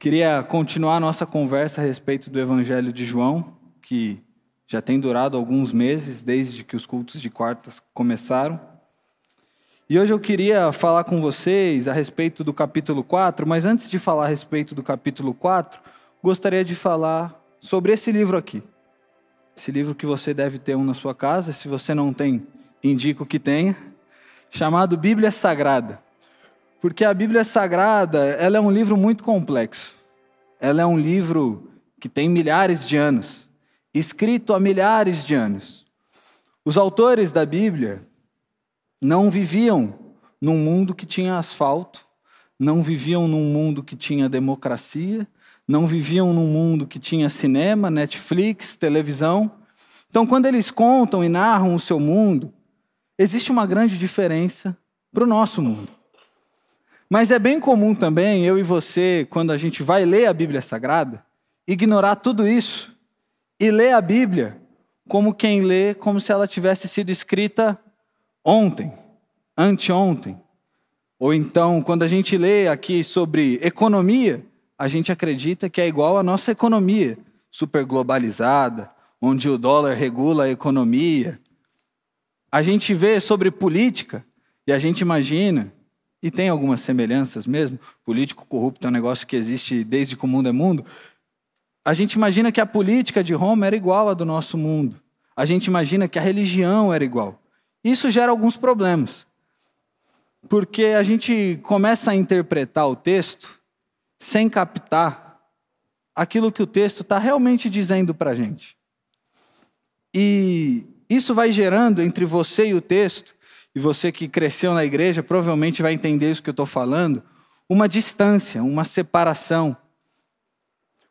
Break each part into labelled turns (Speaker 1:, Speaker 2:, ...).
Speaker 1: Queria continuar nossa conversa a respeito do Evangelho de João, que já tem durado alguns meses, desde que os cultos de quartas começaram. E hoje eu queria falar com vocês a respeito do capítulo 4, mas antes de falar a respeito do capítulo 4, gostaria de falar sobre esse livro aqui. Esse livro que você deve ter um na sua casa, se você não tem, indico que tenha, chamado Bíblia Sagrada. Porque a Bíblia Sagrada, ela é um livro muito complexo. Ela é um livro que tem milhares de anos, escrito há milhares de anos. Os autores da Bíblia não viviam num mundo que tinha asfalto, não viviam num mundo que tinha democracia, não viviam num mundo que tinha cinema, Netflix, televisão. Então, quando eles contam e narram o seu mundo, existe uma grande diferença para o nosso mundo. Mas é bem comum também, eu e você, quando a gente vai ler a Bíblia Sagrada, ignorar tudo isso e ler a Bíblia como quem lê como se ela tivesse sido escrita ontem, anteontem. Ou então, quando a gente lê aqui sobre economia, a gente acredita que é igual à nossa economia, super globalizada, onde o dólar regula a economia. A gente vê sobre política e a gente imagina e tem algumas semelhanças mesmo, político corrupto é um negócio que existe desde que o mundo é mundo. A gente imagina que a política de Roma era igual à do nosso mundo. A gente imagina que a religião era igual. Isso gera alguns problemas. Porque a gente começa a interpretar o texto sem captar aquilo que o texto está realmente dizendo para a gente. E isso vai gerando entre você e o texto e você que cresceu na igreja provavelmente vai entender isso que eu estou falando, uma distância, uma separação.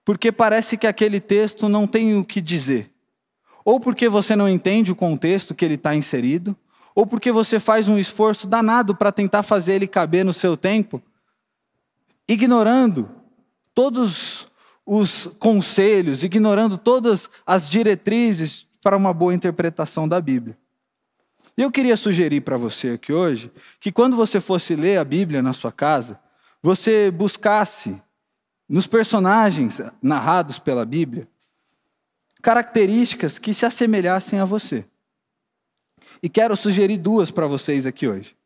Speaker 1: Porque parece que aquele texto não tem o que dizer. Ou porque você não entende o contexto que ele está inserido, ou porque você faz um esforço danado para tentar fazer ele caber no seu tempo, ignorando todos os conselhos, ignorando todas as diretrizes para uma boa interpretação da Bíblia. E eu queria sugerir para você aqui hoje que quando você fosse ler a Bíblia na sua casa, você buscasse nos personagens narrados pela Bíblia características que se assemelhassem a você. E quero sugerir duas para vocês aqui hoje.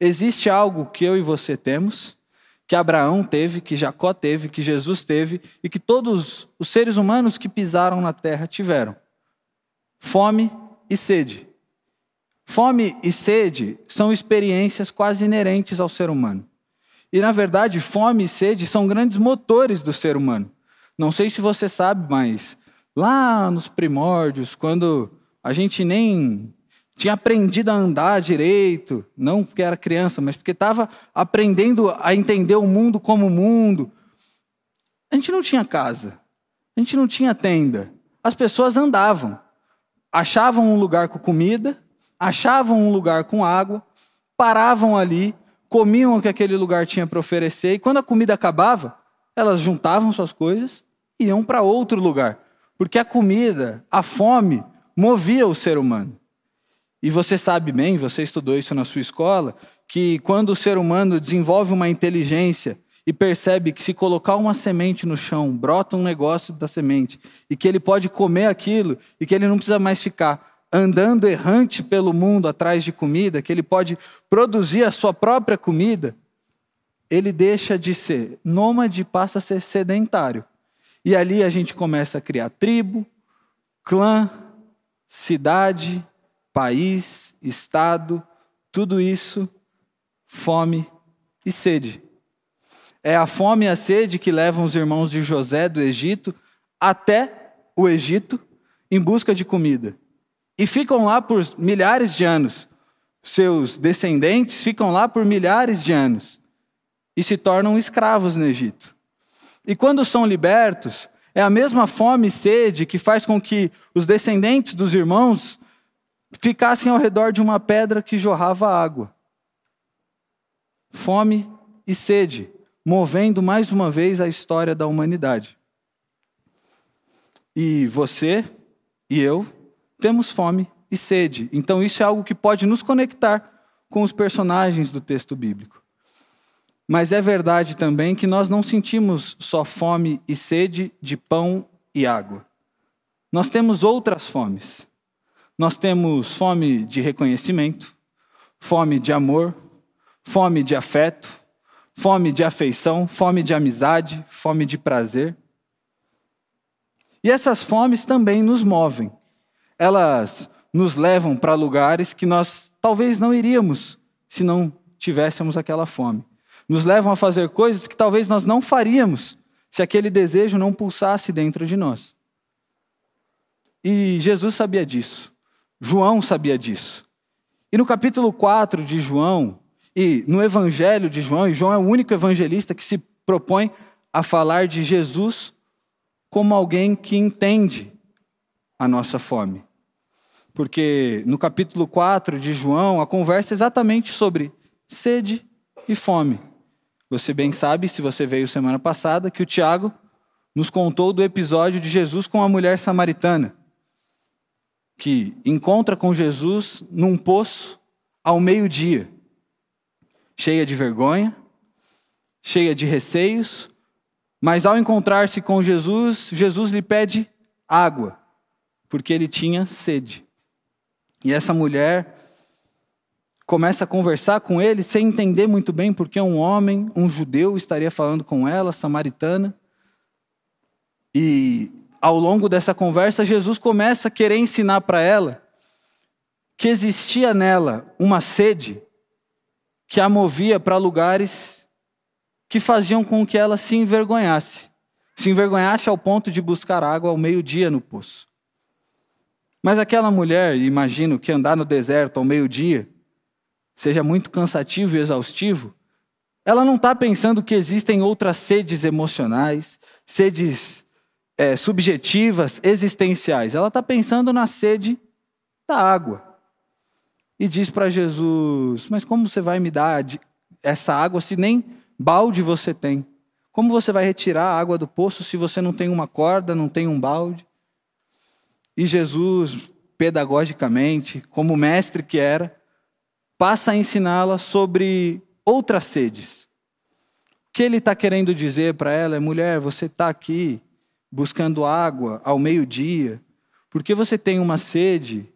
Speaker 1: Existe algo que eu e você temos, que Abraão teve, que Jacó teve, que Jesus teve e que todos os seres humanos que pisaram na terra tiveram: fome e sede. Fome e sede são experiências quase inerentes ao ser humano. E, na verdade, fome e sede são grandes motores do ser humano. Não sei se você sabe, mas lá nos primórdios, quando a gente nem tinha aprendido a andar direito, não porque era criança, mas porque estava aprendendo a entender o mundo como mundo, a gente não tinha casa, a gente não tinha tenda. As pessoas andavam, achavam um lugar com comida, achavam um lugar com água, paravam ali, comiam o que aquele lugar tinha para oferecer, e quando a comida acabava, elas juntavam suas coisas e iam para outro lugar. Porque a comida, a fome, movia o ser humano. E você sabe bem, você estudou isso na sua escola, que quando o ser humano desenvolve uma inteligência e percebe que se colocar uma semente no chão, brota um negócio da semente, e que ele pode comer aquilo, e que ele não precisa mais ficar andando errante pelo mundo atrás de comida, que ele pode produzir a sua própria comida, ele deixa de ser nômade e passa a ser sedentário. E ali a gente começa a criar tribo, clã, cidade, país, estado, tudo isso, fome e sede. É a fome e a sede que levam os irmãos de José do Egito até o Egito em busca de comida e ficam lá por milhares de anos. Seus descendentes ficam lá por milhares de anos e se tornam escravos no Egito. E quando são libertos, é a mesma fome e sede que faz com que os descendentes dos irmãos ficassem ao redor de uma pedra que jorrava água. Fome e sede, movendo mais uma vez a história da humanidade. E você e eu temos fome e sede. Então, isso é algo que pode nos conectar com os personagens do texto bíblico. mas é verdade também que nós não sentimos só fome e sede de pão e água. Nós temos outras fomes. Nós temos fome de reconhecimento, fome de amor, fome de afeto, fome de afeição, fome de amizade, fome de prazer. E essas fomes também nos movem. Elas nos levam para lugares que nós talvez não iríamos se não tivéssemos aquela fome. Nos levam a fazer coisas que talvez nós não faríamos se aquele desejo não pulsasse dentro de nós. E Jesus sabia disso. João sabia disso. E no capítulo 4 de João, e no evangelho de João, e João é o único evangelista que se propõe a falar de Jesus como alguém que entende a nossa fome. Porque no capítulo 4 de João, a conversa é exatamente sobre sede e fome. Você bem sabe, se você veio semana passada, que o Tiago nos contou do episódio de Jesus com a mulher samaritana, que encontra com Jesus num poço ao meio-dia, cheia de vergonha, cheia de receios, mas ao encontrar-se com Jesus, Jesus lhe pede água, porque ele tinha sede. E essa mulher começa a conversar com ele sem entender muito bem porque um homem, um judeu, estaria falando com ela, samaritana. E ao longo dessa conversa, Jesus começa a querer ensinar para ela que existia nela uma sede que a movia para lugares que faziam com que ela se envergonhasse. Se envergonhasse ao ponto de buscar água ao meio-dia no poço. Mas aquela mulher, imagino que andar no deserto ao meio-dia seja muito cansativo e exaustivo, ela não está pensando que existem outras sedes emocionais, sedes é, subjetivas, existenciais. Ela está pensando na sede da água. E diz para Jesus: Mas como você vai me dar essa água se nem balde você tem? Como você vai retirar a água do poço se você não tem uma corda, não tem um balde? E Jesus, pedagogicamente, como mestre que era, passa a ensiná-la sobre outras sedes. O que ele está querendo dizer para ela é: mulher, você está aqui buscando água ao meio-dia, porque você tem uma sede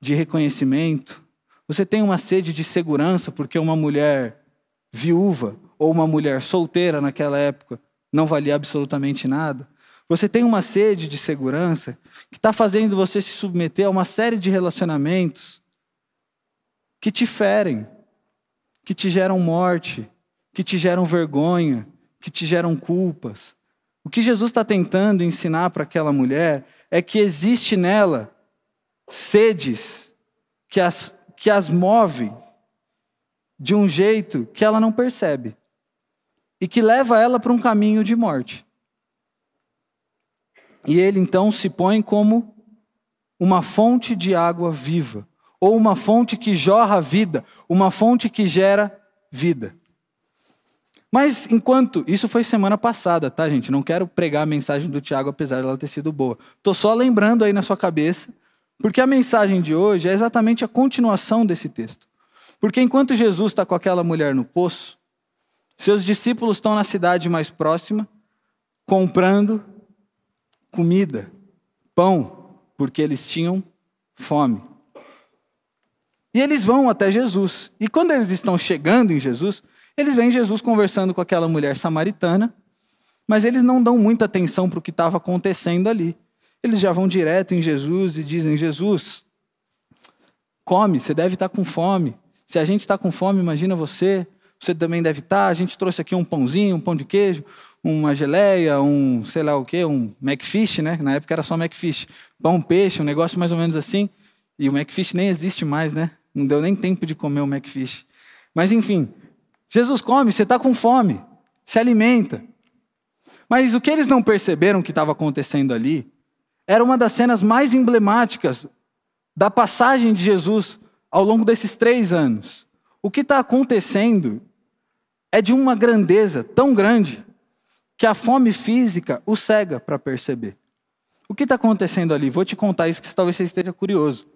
Speaker 1: de reconhecimento, você tem uma sede de segurança, porque uma mulher viúva ou uma mulher solteira naquela época não valia absolutamente nada. Você tem uma sede de segurança que está fazendo você se submeter a uma série de relacionamentos que te ferem, que te geram morte, que te geram vergonha, que te geram culpas. O que Jesus está tentando ensinar para aquela mulher é que existe nela sedes que as, que as move de um jeito que ela não percebe e que leva ela para um caminho de morte. E ele então se põe como uma fonte de água viva, ou uma fonte que jorra vida, uma fonte que gera vida. Mas enquanto. Isso foi semana passada, tá, gente? Não quero pregar a mensagem do Tiago, apesar dela ter sido boa. Estou só lembrando aí na sua cabeça, porque a mensagem de hoje é exatamente a continuação desse texto. Porque enquanto Jesus está com aquela mulher no poço, seus discípulos estão na cidade mais próxima, comprando comida, pão, porque eles tinham fome. E eles vão até Jesus. E quando eles estão chegando em Jesus, eles veem Jesus conversando com aquela mulher samaritana, mas eles não dão muita atenção para o que estava acontecendo ali. Eles já vão direto em Jesus e dizem: Jesus, come, você deve estar com fome. Se a gente está com fome, imagina você, você também deve estar. A gente trouxe aqui um pãozinho, um pão de queijo, uma geleia, um sei lá o quê, um McFish, né? Na época era só McFish. Pão, peixe, um negócio mais ou menos assim. E o McFish nem existe mais, né? Não deu nem tempo de comer o McFish. Mas enfim, Jesus come, você está com fome, se alimenta. Mas o que eles não perceberam que estava acontecendo ali era uma das cenas mais emblemáticas da passagem de Jesus ao longo desses três anos. O que está acontecendo é de uma grandeza tão grande que a fome física o cega para perceber. O que está acontecendo ali? Vou te contar isso que talvez você esteja curioso.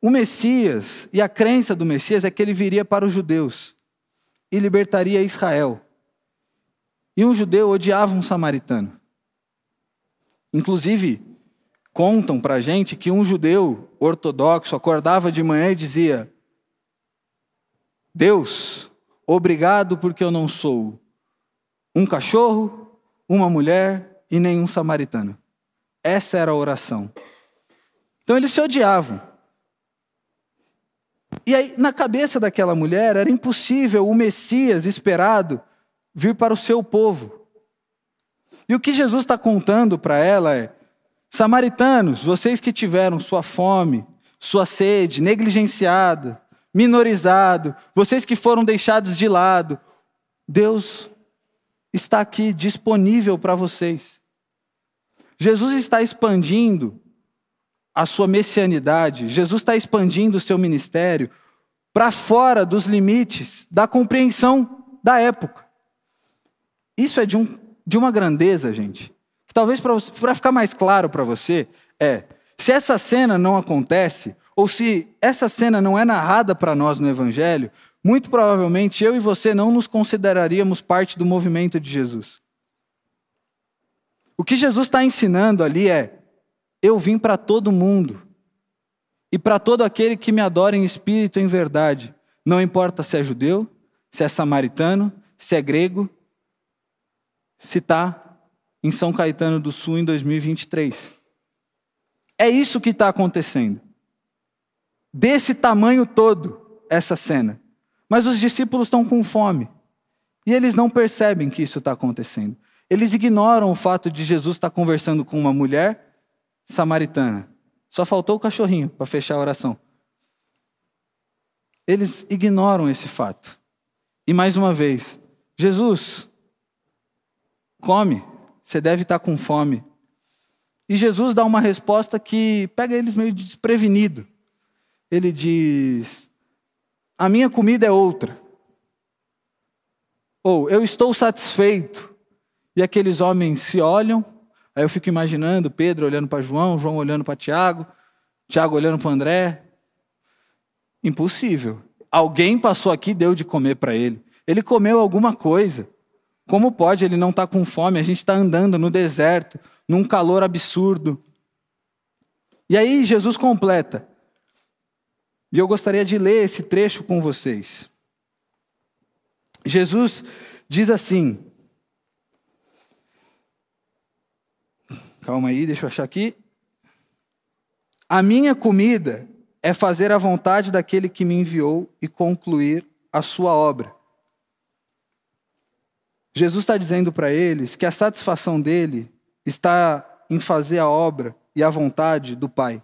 Speaker 1: O Messias e a crença do Messias é que ele viria para os judeus. e libertaria Israel. E um judeu odiava um samaritano. Inclusive, contam para a gente que um judeu ortodoxo acordava de manhã e dizia: Deus, obrigado porque eu não sou um cachorro, uma mulher e nenhum samaritano. Essa era a oração. Então eles se odiavam. E aí, na cabeça daquela mulher, era impossível o Messias esperado vir para o seu povo. E o que Jesus está contando para ela é: Samaritanos, vocês que tiveram sua fome, sua sede negligenciada, minorizado, vocês que foram deixados de lado, Deus está aqui disponível para vocês. Jesus está expandindo a sua messianidade, Jesus está expandindo o seu ministério para fora dos limites da compreensão da época. Isso é de, um, de uma grandeza, gente. Talvez para ficar mais claro para você, é: se essa cena não acontece, ou se essa cena não é narrada para nós no Evangelho, muito provavelmente eu e você não nos consideraríamos parte do movimento de Jesus. O que Jesus está ensinando ali é: eu vim para todo mundo, e para todo aquele que me adora em espírito e em verdade, não importa se é judeu, se é samaritano, se é grego, se está em São Caetano do Sul em 2023. É isso que está acontecendo. Desse tamanho todo, essa cena. Mas os discípulos estão com fome. E eles não percebem que isso está acontecendo. Eles ignoram o fato de Jesus estar conversando com uma mulher samaritana. Só faltou o cachorrinho para fechar a oração. Eles ignoram esse fato. E mais uma vez, Jesus, come, você deve estar com fome. E Jesus dá uma resposta que pega eles meio desprevenido. Ele diz: A minha comida é outra. Ou eu estou satisfeito. E aqueles homens se olham, aí eu fico imaginando Pedro olhando para João, João olhando para Tiago, Tiago olhando para André. Impossível. Alguém passou aqui e deu de comer para ele. Ele comeu alguma coisa. Como pode ele não estar tá com fome? A gente está andando no deserto, num calor absurdo. E aí Jesus completa. E eu gostaria de ler esse trecho com vocês. Jesus diz assim. Calma aí, deixa eu achar aqui. A minha comida é fazer a vontade daquele que me enviou e concluir a sua obra. Jesus está dizendo para eles que a satisfação dele está em fazer a obra e a vontade do Pai.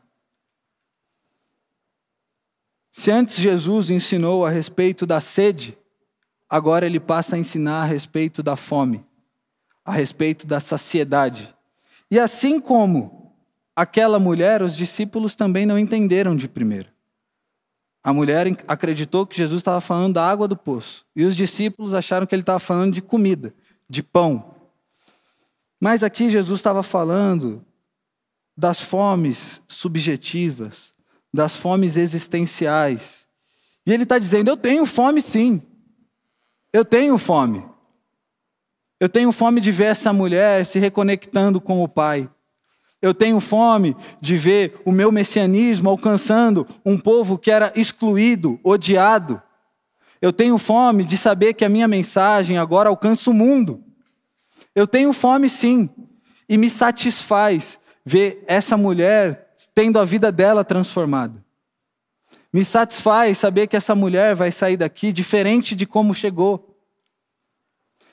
Speaker 1: Se antes Jesus ensinou a respeito da sede, agora ele passa a ensinar a respeito da fome, a respeito da saciedade. E assim como aquela mulher, os discípulos também não entenderam de primeira. A mulher acreditou que Jesus estava falando da água do poço. E os discípulos acharam que ele estava falando de comida, de pão. Mas aqui Jesus estava falando das fomes subjetivas, das fomes existenciais. E ele está dizendo: Eu tenho fome sim. Eu tenho fome. Eu tenho fome de ver essa mulher se reconectando com o Pai. Eu tenho fome de ver o meu messianismo alcançando um povo que era excluído, odiado. Eu tenho fome de saber que a minha mensagem agora alcança o mundo. Eu tenho fome sim, e me satisfaz ver essa mulher tendo a vida dela transformada. Me satisfaz saber que essa mulher vai sair daqui diferente de como chegou.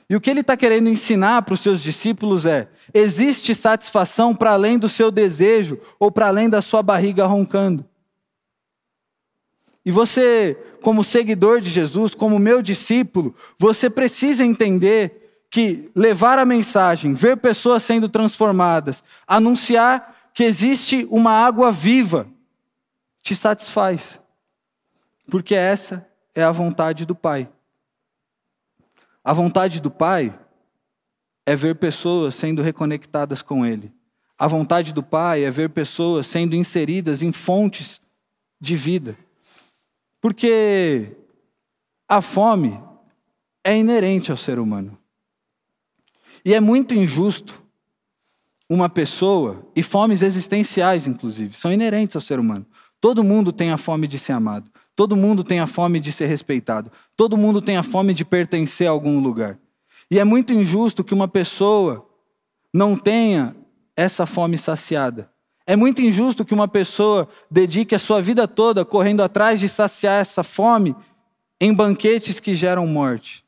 Speaker 1: E o que ele está querendo ensinar para os seus discípulos é: existe satisfação para além do seu desejo ou para além da sua barriga roncando. E você, como seguidor de Jesus, como meu discípulo, você precisa entender que levar a mensagem, ver pessoas sendo transformadas, anunciar que existe uma água viva, te satisfaz. Porque essa é a vontade do Pai. A vontade do Pai é ver pessoas sendo reconectadas com Ele. A vontade do Pai é ver pessoas sendo inseridas em fontes de vida. Porque a fome é inerente ao ser humano. E é muito injusto uma pessoa, e fomes existenciais, inclusive, são inerentes ao ser humano. Todo mundo tem a fome de ser amado. Todo mundo tem a fome de ser respeitado. Todo mundo tem a fome de pertencer a algum lugar. E é muito injusto que uma pessoa não tenha essa fome saciada. É muito injusto que uma pessoa dedique a sua vida toda correndo atrás de saciar essa fome em banquetes que geram morte.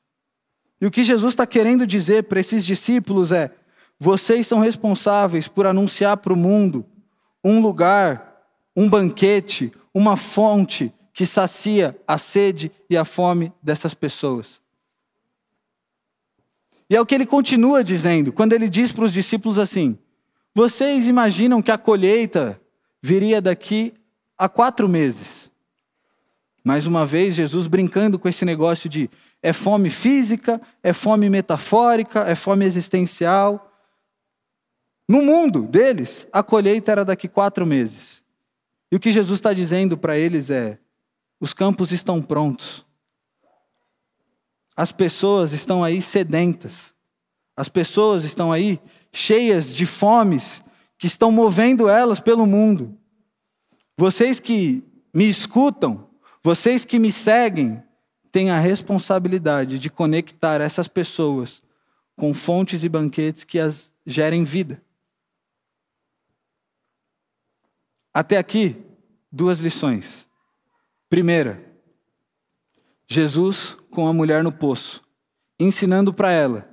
Speaker 1: E o que Jesus está querendo dizer para esses discípulos é: vocês são responsáveis por anunciar para o mundo um lugar, um banquete, uma fonte que sacia a sede e a fome dessas pessoas. E é o que ele continua dizendo, quando ele diz para os discípulos assim: Vocês imaginam que a colheita viria daqui a quatro meses? Mais uma vez, Jesus brincando com esse negócio de é fome física, é fome metafórica, é fome existencial. No mundo deles, a colheita era daqui quatro meses. E o que Jesus está dizendo para eles é: os campos estão prontos. As pessoas estão aí sedentas. As pessoas estão aí cheias de fomes que estão movendo elas pelo mundo. Vocês que me escutam, vocês que me seguem, têm a responsabilidade de conectar essas pessoas com fontes e banquetes que as gerem vida. Até aqui, duas lições. Primeira, Jesus com a mulher no poço, ensinando para ela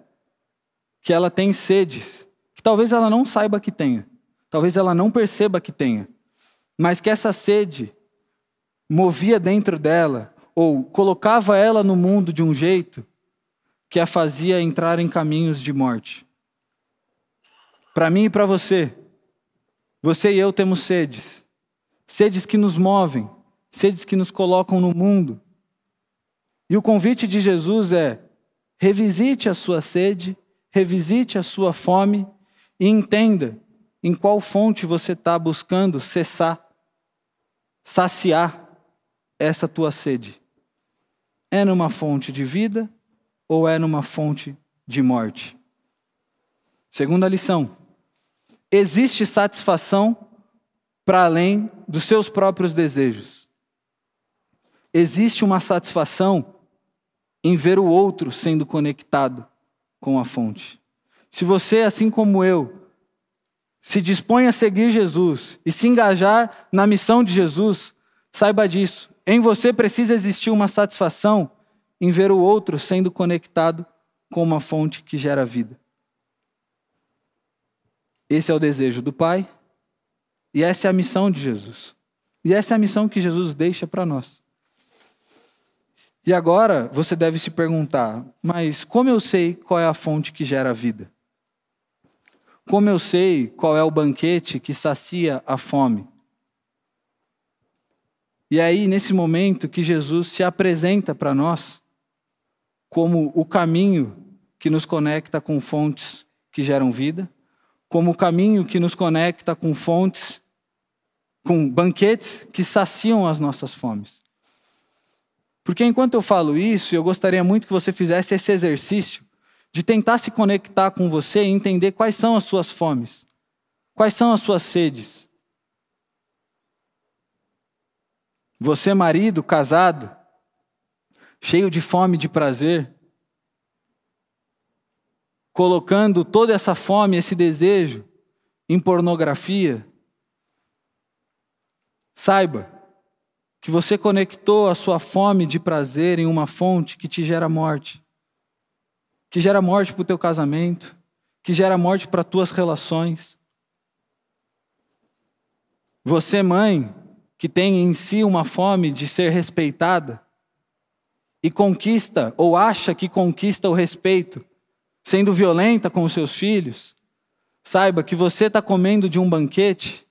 Speaker 1: que ela tem sedes, que talvez ela não saiba que tenha, talvez ela não perceba que tenha, mas que essa sede movia dentro dela ou colocava ela no mundo de um jeito que a fazia entrar em caminhos de morte. Para mim e para você, você e eu temos sedes, sedes que nos movem, sedes que nos colocam no mundo. E o convite de Jesus é: revisite a sua sede, revisite a sua fome e entenda em qual fonte você está buscando cessar, saciar essa tua sede. É numa fonte de vida ou é numa fonte de morte? Segunda lição: existe satisfação para além dos seus próprios desejos existe uma satisfação em ver o outro sendo conectado com a fonte. Se você, assim como eu, se dispõe a seguir Jesus e se engajar na missão de Jesus, saiba disso. Em você precisa existir uma satisfação em ver o outro sendo conectado com uma fonte que gera vida. Esse é o desejo do Pai e essa é a missão de Jesus. E essa é a missão que Jesus deixa para nós. E agora você deve se perguntar: mas como eu sei qual é a fonte que gera a vida? Como eu sei qual é o banquete que sacia a fome? E é aí, nesse momento, que Jesus se apresenta para nós como o caminho que nos conecta com fontes que geram vida, como o caminho que nos conecta com fontes, com banquetes que saciam as nossas fomes. Porque enquanto eu falo isso, eu gostaria muito que você fizesse esse exercício de tentar se conectar com você e entender quais são as suas fomes, quais são as suas sedes. Você, marido, casado, cheio de fome de prazer, colocando toda essa fome, esse desejo em pornografia, saiba que você conectou a sua fome de prazer em uma fonte que te gera morte, que gera morte para o teu casamento, que gera morte para as tuas relações. Você, mãe, que tem em si uma fome de ser respeitada e conquista ou acha que conquista o respeito, sendo violenta com os seus filhos, saiba que você está comendo de um banquete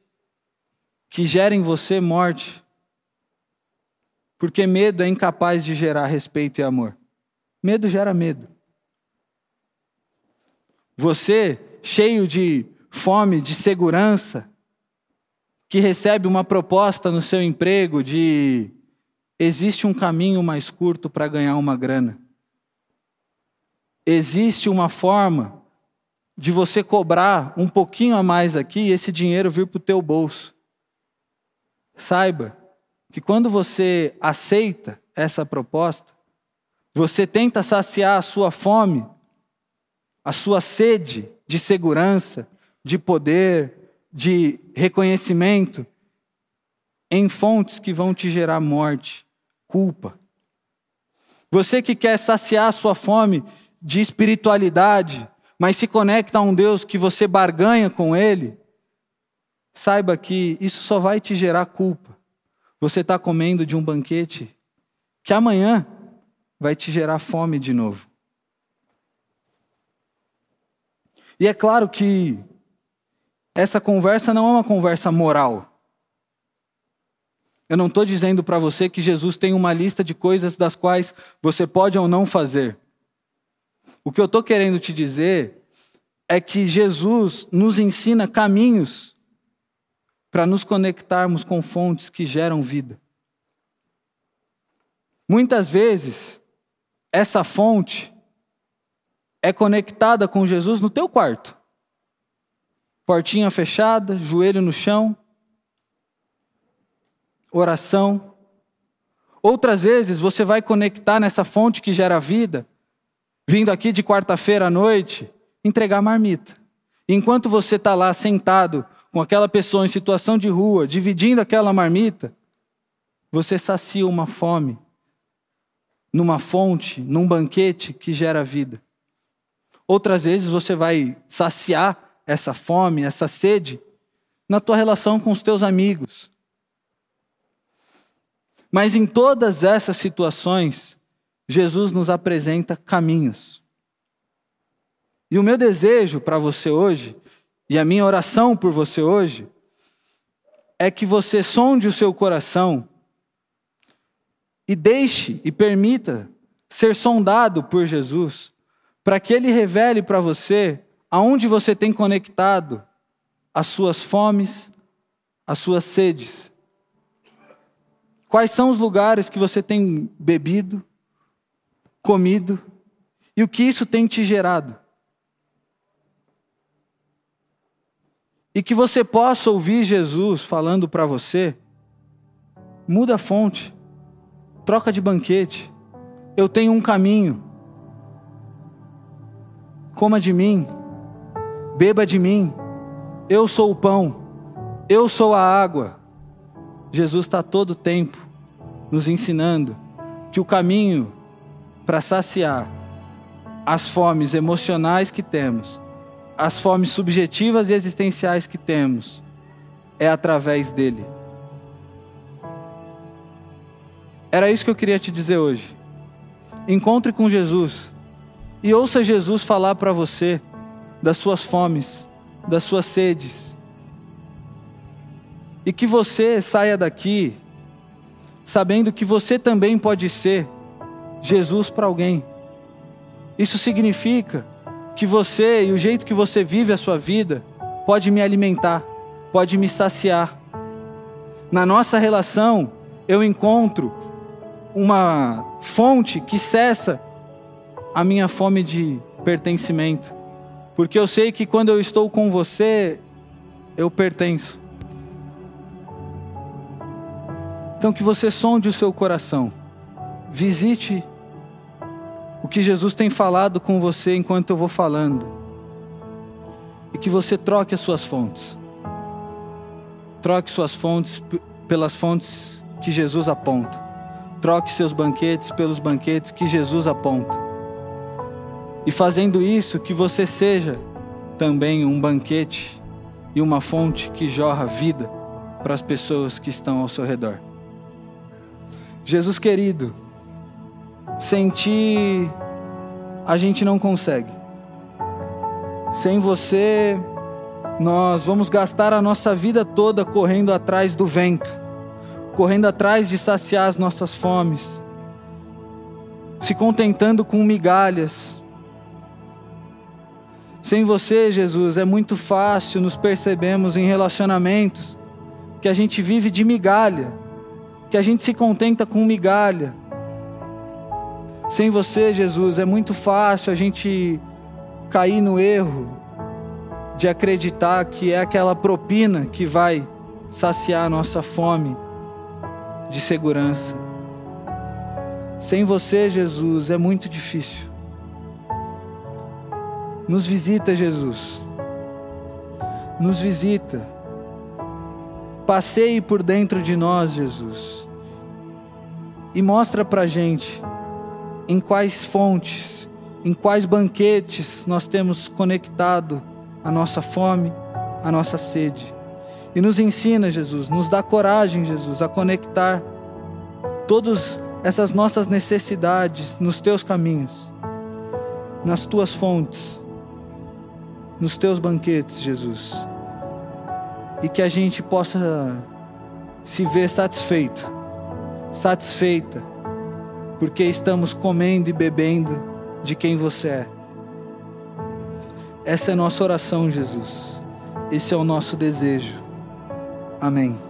Speaker 1: que gera em você morte porque medo é incapaz de gerar respeito e amor. Medo gera medo. Você, cheio de fome, de segurança, que recebe uma proposta no seu emprego de existe um caminho mais curto para ganhar uma grana. Existe uma forma de você cobrar um pouquinho a mais aqui e esse dinheiro vir para o teu bolso. Saiba que quando você aceita essa proposta, você tenta saciar a sua fome, a sua sede de segurança, de poder, de reconhecimento, em fontes que vão te gerar morte, culpa. Você que quer saciar a sua fome de espiritualidade, mas se conecta a um Deus que você barganha com Ele, saiba que isso só vai te gerar culpa. Você está comendo de um banquete que amanhã vai te gerar fome de novo. E é claro que essa conversa não é uma conversa moral. Eu não estou dizendo para você que Jesus tem uma lista de coisas das quais você pode ou não fazer. O que eu estou querendo te dizer é que Jesus nos ensina caminhos para nos conectarmos com fontes que geram vida. Muitas vezes, essa fonte é conectada com Jesus no teu quarto. Portinha fechada, joelho no chão, oração. Outras vezes você vai conectar nessa fonte que gera vida, vindo aqui de quarta-feira à noite, entregar marmita. Enquanto você está lá sentado com aquela pessoa em situação de rua, dividindo aquela marmita, você sacia uma fome numa fonte, num banquete que gera vida. Outras vezes você vai saciar essa fome, essa sede, na tua relação com os teus amigos. Mas em todas essas situações, Jesus nos apresenta caminhos. E o meu desejo para você hoje e a minha oração por você hoje é que você sonde o seu coração e deixe e permita ser sondado por Jesus, para que ele revele para você aonde você tem conectado as suas fomes, as suas sedes. Quais são os lugares que você tem bebido, comido e o que isso tem te gerado? e que você possa ouvir Jesus falando para você: muda a fonte, troca de banquete, eu tenho um caminho, coma de mim, beba de mim, eu sou o pão, eu sou a água. Jesus está todo o tempo nos ensinando que o caminho para saciar as fomes emocionais que temos as fomes subjetivas e existenciais que temos é através dele. Era isso que eu queria te dizer hoje. Encontre com Jesus e ouça Jesus falar para você das suas fomes, das suas sedes. E que você saia daqui sabendo que você também pode ser Jesus para alguém. Isso significa que você e o jeito que você vive a sua vida pode me alimentar, pode me saciar. Na nossa relação, eu encontro uma fonte que cessa a minha fome de pertencimento. Porque eu sei que quando eu estou com você, eu pertenço. Então que você sonde o seu coração. Visite que Jesus tem falado com você enquanto eu vou falando. E que você troque as suas fontes. Troque suas fontes pelas fontes que Jesus aponta. Troque seus banquetes pelos banquetes que Jesus aponta. E fazendo isso, que você seja também um banquete e uma fonte que jorra vida para as pessoas que estão ao seu redor. Jesus querido, sem ti, a gente não consegue. Sem você, nós vamos gastar a nossa vida toda correndo atrás do vento, correndo atrás de saciar as nossas fomes, se contentando com migalhas. Sem você, Jesus, é muito fácil nos percebemos em relacionamentos que a gente vive de migalha, que a gente se contenta com migalha Sem você, Jesus, é muito fácil a gente cair no erro de acreditar que é aquela propina que vai saciar a nossa fome de segurança. Sem você, Jesus, é muito difícil. Nos visita, Jesus. Nos visita. Passeie por dentro de nós, Jesus. E mostra pra gente em quais fontes, em quais banquetes nós temos conectado a nossa fome, a nossa sede. E nos ensina, Jesus, nos dá coragem, Jesus, a conectar todas essas nossas necessidades nos teus caminhos, nas tuas fontes, nos teus banquetes, Jesus. E que a gente possa se ver satisfeito, satisfeita, porque estamos comendo e bebendo de quem você é. Essa é a nossa oração, Jesus. Esse é o nosso desejo. Amém.